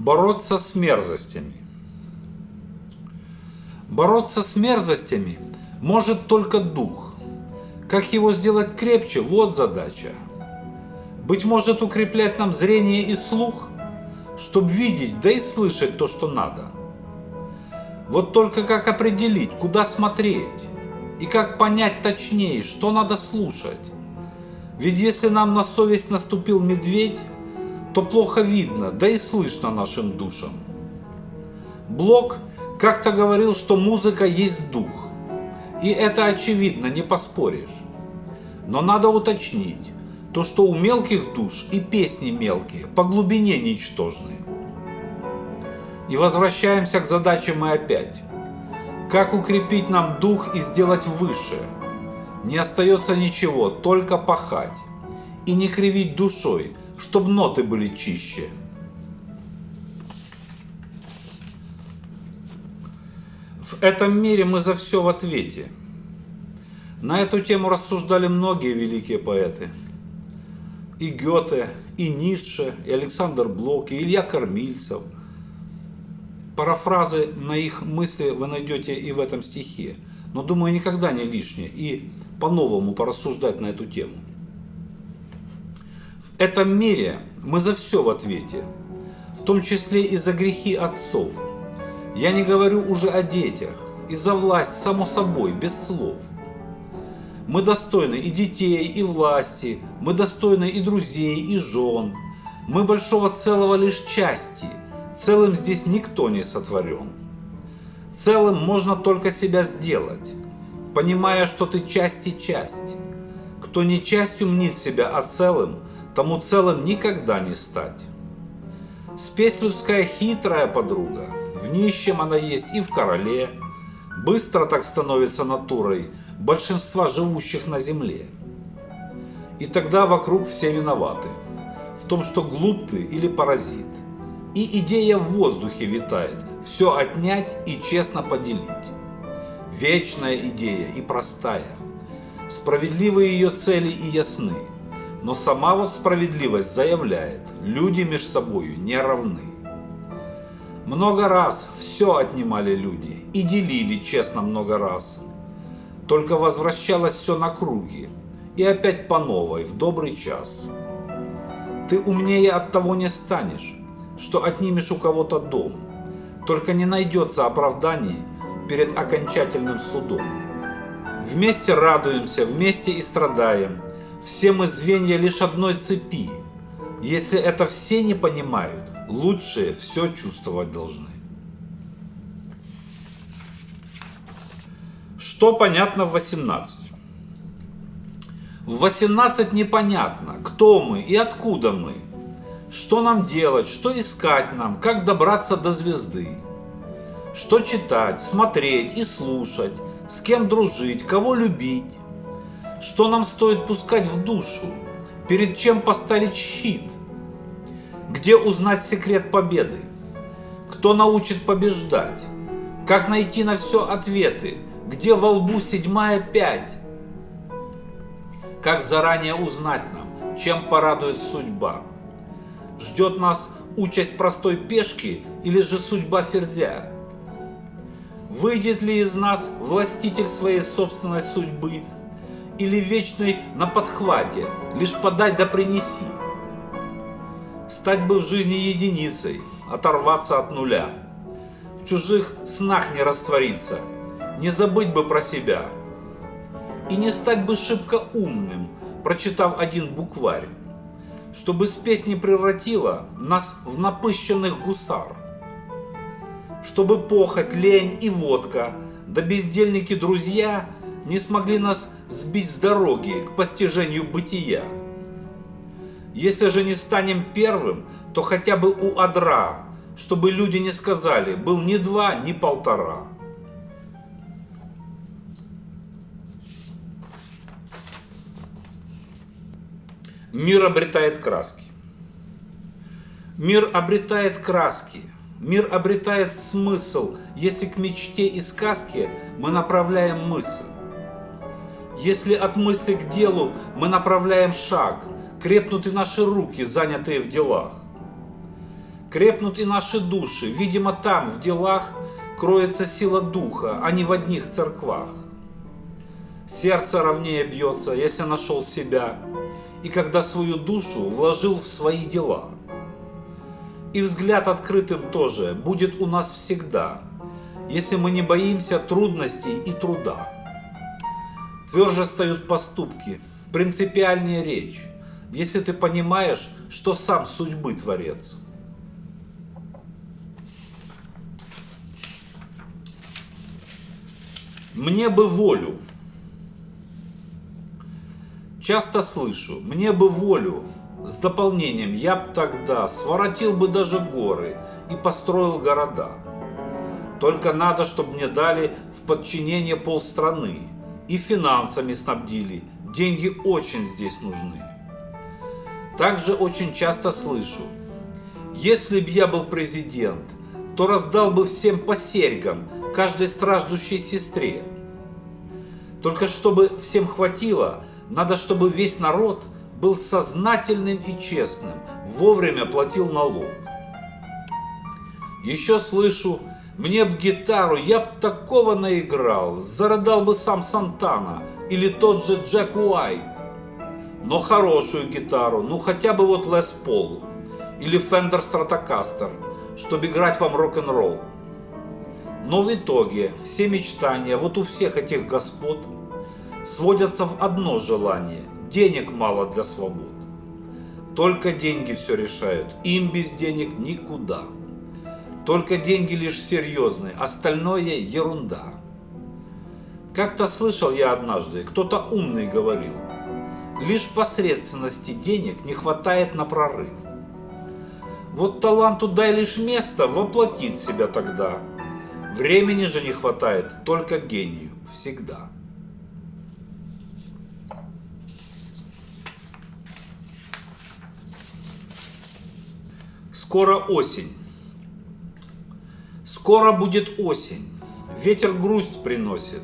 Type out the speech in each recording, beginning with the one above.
Бороться с мерзостями. Бороться с мерзостями может только дух. Как его сделать крепче, вот задача. Быть может укреплять нам зрение и слух, чтобы видеть, да и слышать то, что надо. Вот только как определить, куда смотреть, и как понять точнее, что надо слушать. Ведь если нам на совесть наступил медведь, то плохо видно, да и слышно нашим душам. Блок как-то говорил, что музыка есть дух. И это очевидно, не поспоришь. Но надо уточнить, то что у мелких душ и песни мелкие, по глубине ничтожные. И возвращаемся к задаче мы опять. Как укрепить нам дух и сделать выше? Не остается ничего, только пахать. И не кривить душой, чтобы ноты были чище. В этом мире мы за все в ответе. На эту тему рассуждали многие великие поэты. И Гёте, и Ницше, и Александр Блок, и Илья Кормильцев. Парафразы на их мысли вы найдете и в этом стихе. Но думаю, никогда не лишнее. И по-новому порассуждать на эту тему этом мире мы за все в ответе, в том числе и за грехи отцов. Я не говорю уже о детях, и за власть, само собой, без слов. Мы достойны и детей, и власти, мы достойны и друзей, и жен. Мы большого целого лишь части, целым здесь никто не сотворен. Целым можно только себя сделать, понимая, что ты часть и часть. Кто не частью мнит себя, а целым – тому целым никогда не стать. Спесь людская хитрая подруга, в нищем она есть и в короле, быстро так становится натурой большинства живущих на земле. И тогда вокруг все виноваты в том, что глуп ты или паразит. И идея в воздухе витает, все отнять и честно поделить. Вечная идея и простая, справедливые ее цели и ясны – но сама вот справедливость заявляет, люди между собою не равны. Много раз все отнимали люди и делили честно много раз. Только возвращалось все на круги и опять по новой в добрый час. Ты умнее от того не станешь, что отнимешь у кого-то дом. Только не найдется оправданий перед окончательным судом. Вместе радуемся, вместе и страдаем – все мы звенья лишь одной цепи. Если это все не понимают, лучшие все чувствовать должны. Что понятно в 18? В 18 непонятно, кто мы и откуда мы. Что нам делать, что искать нам, как добраться до звезды. Что читать, смотреть и слушать, с кем дружить, кого любить что нам стоит пускать в душу? Перед чем поставить щит? Где узнать секрет победы? Кто научит побеждать? Как найти на все ответы? Где во лбу седьмая пять? Как заранее узнать нам, чем порадует судьба? Ждет нас участь простой пешки или же судьба ферзя? Выйдет ли из нас властитель своей собственной судьбы? Или вечный на подхвате, лишь подай да принеси. Стать бы в жизни единицей, оторваться от нуля. В чужих снах не раствориться, не забыть бы про себя. И не стать бы шибко умным, прочитав один букварь, чтобы спесь не превратила нас в напыщенных гусар. Чтобы похоть, лень и водка, да бездельники друзья не смогли нас с дороги к постижению бытия. Если же не станем первым, то хотя бы у адра, чтобы люди не сказали, был ни два, ни полтора. Мир обретает краски. Мир обретает краски. Мир обретает смысл, если к мечте и сказке мы направляем мысль. Если от мысли к делу мы направляем шаг, крепнут и наши руки, занятые в делах. Крепнут и наши души, видимо там, в делах, кроется сила духа, а не в одних церквах. Сердце ровнее бьется, если нашел себя, и когда свою душу вложил в свои дела. И взгляд открытым тоже будет у нас всегда, если мы не боимся трудностей и труда. Тверже встают поступки, принципиальнее речь, если ты понимаешь, что сам судьбы творец. Мне бы волю. Часто слышу, мне бы волю. С дополнением, я б тогда своротил бы даже горы и построил города. Только надо, чтобы мне дали в подчинение полстраны и финансами снабдили. Деньги очень здесь нужны. Также очень часто слышу, если б я был президент, то раздал бы всем по серьгам, каждой страждущей сестре. Только чтобы всем хватило, надо, чтобы весь народ был сознательным и честным, вовремя платил налог. Еще слышу, мне б гитару, я б такого наиграл, зарыдал бы сам Сантана или тот же Джек Уайт. Но хорошую гитару, ну хотя бы вот Лес Пол или Fender Stratocaster, чтобы играть вам рок-н-ролл. Но в итоге все мечтания вот у всех этих господ сводятся в одно желание – денег мало для свобод. Только деньги все решают, им без денег никуда. Только деньги лишь серьезные, остальное ерунда. Как-то слышал я однажды, кто-то умный говорил, лишь посредственности денег не хватает на прорыв. Вот таланту дай лишь место, воплотит себя тогда. Времени же не хватает только гению всегда. Скоро осень. Скоро будет осень. Ветер грусть приносит.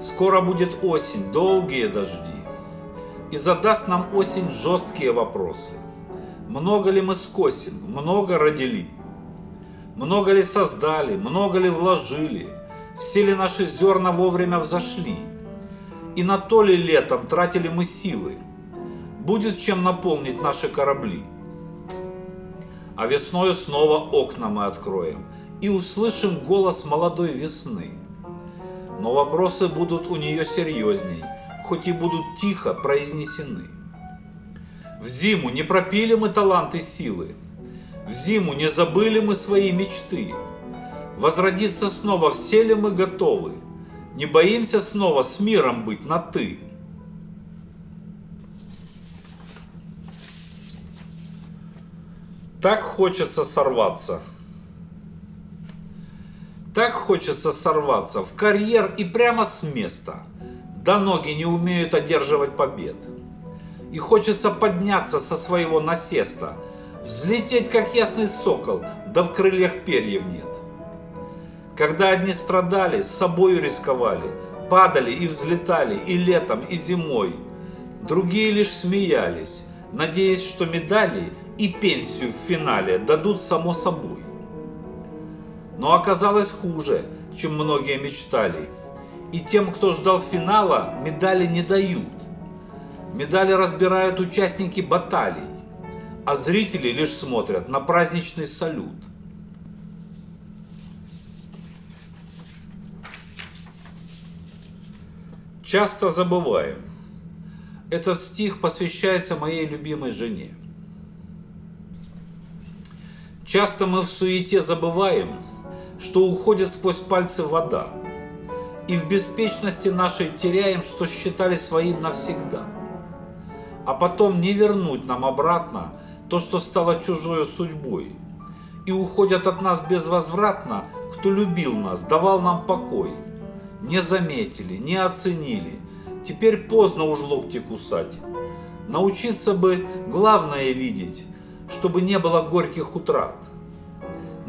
Скоро будет осень, долгие дожди. И задаст нам осень жесткие вопросы. Много ли мы скосим, много родили? Много ли создали, много ли вложили? Все ли наши зерна вовремя взошли? И на то ли летом тратили мы силы? Будет чем наполнить наши корабли. А весною снова окна мы откроем и услышим голос молодой весны. Но вопросы будут у нее серьезней, хоть и будут тихо произнесены. В зиму не пропили мы таланты силы, в зиму не забыли мы свои мечты. Возродиться снова все ли мы готовы? Не боимся снова с миром быть на «ты». Так хочется сорваться. Так хочется сорваться в карьер и прямо с места. Да ноги не умеют одерживать побед. И хочется подняться со своего насеста – Взлететь, как ясный сокол, да в крыльях перьев нет. Когда одни страдали, с собою рисковали, падали и взлетали и летом, и зимой, другие лишь смеялись, надеясь, что медали и пенсию в финале дадут само собой. Но оказалось хуже, чем многие мечтали. И тем, кто ждал финала, медали не дают. Медали разбирают участники баталий а зрители лишь смотрят на праздничный салют. Часто забываем. Этот стих посвящается моей любимой жене. Часто мы в суете забываем, что уходит сквозь пальцы вода, и в беспечности нашей теряем, что считали своим навсегда. А потом не вернуть нам обратно то, что стало чужой судьбой, и уходят от нас безвозвратно, кто любил нас, давал нам покой. Не заметили, не оценили, теперь поздно уж локти кусать. Научиться бы главное видеть, чтобы не было горьких утрат.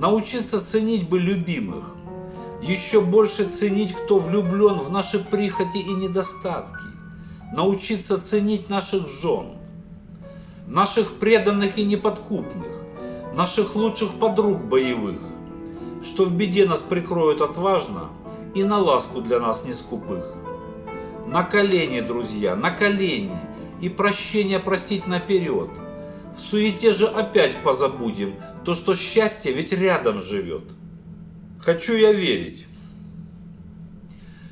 Научиться ценить бы любимых, еще больше ценить, кто влюблен в наши прихоти и недостатки. Научиться ценить наших жен – наших преданных и неподкупных, наших лучших подруг боевых, что в беде нас прикроют отважно и на ласку для нас не скупых. На колени, друзья, на колени, и прощения просить наперед. В суете же опять позабудем то, что счастье ведь рядом живет. Хочу я верить.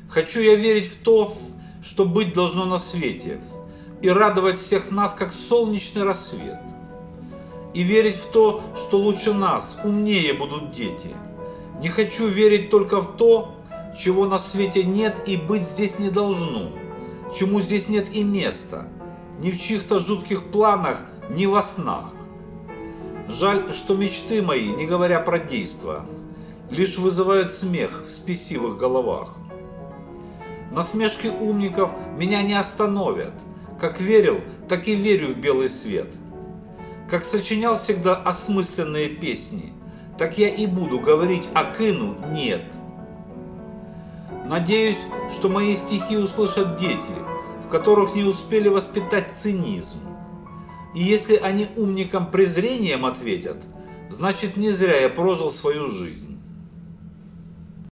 Хочу я верить в то, что быть должно на свете, и радовать всех нас, как солнечный рассвет. И верить в то, что лучше нас, умнее будут дети. Не хочу верить только в то, чего на свете нет и быть здесь не должно, чему здесь нет и места, ни в чьих-то жутких планах, ни во снах. Жаль, что мечты мои, не говоря про действа, лишь вызывают смех в спесивых головах. Насмешки умников меня не остановят. Как верил, так и верю в белый свет. Как сочинял всегда осмысленные песни, так я и буду говорить о Кыну нет. Надеюсь, что мои стихи услышат дети, в которых не успели воспитать цинизм. И если они умникам презрением ответят, значит не зря я прожил свою жизнь.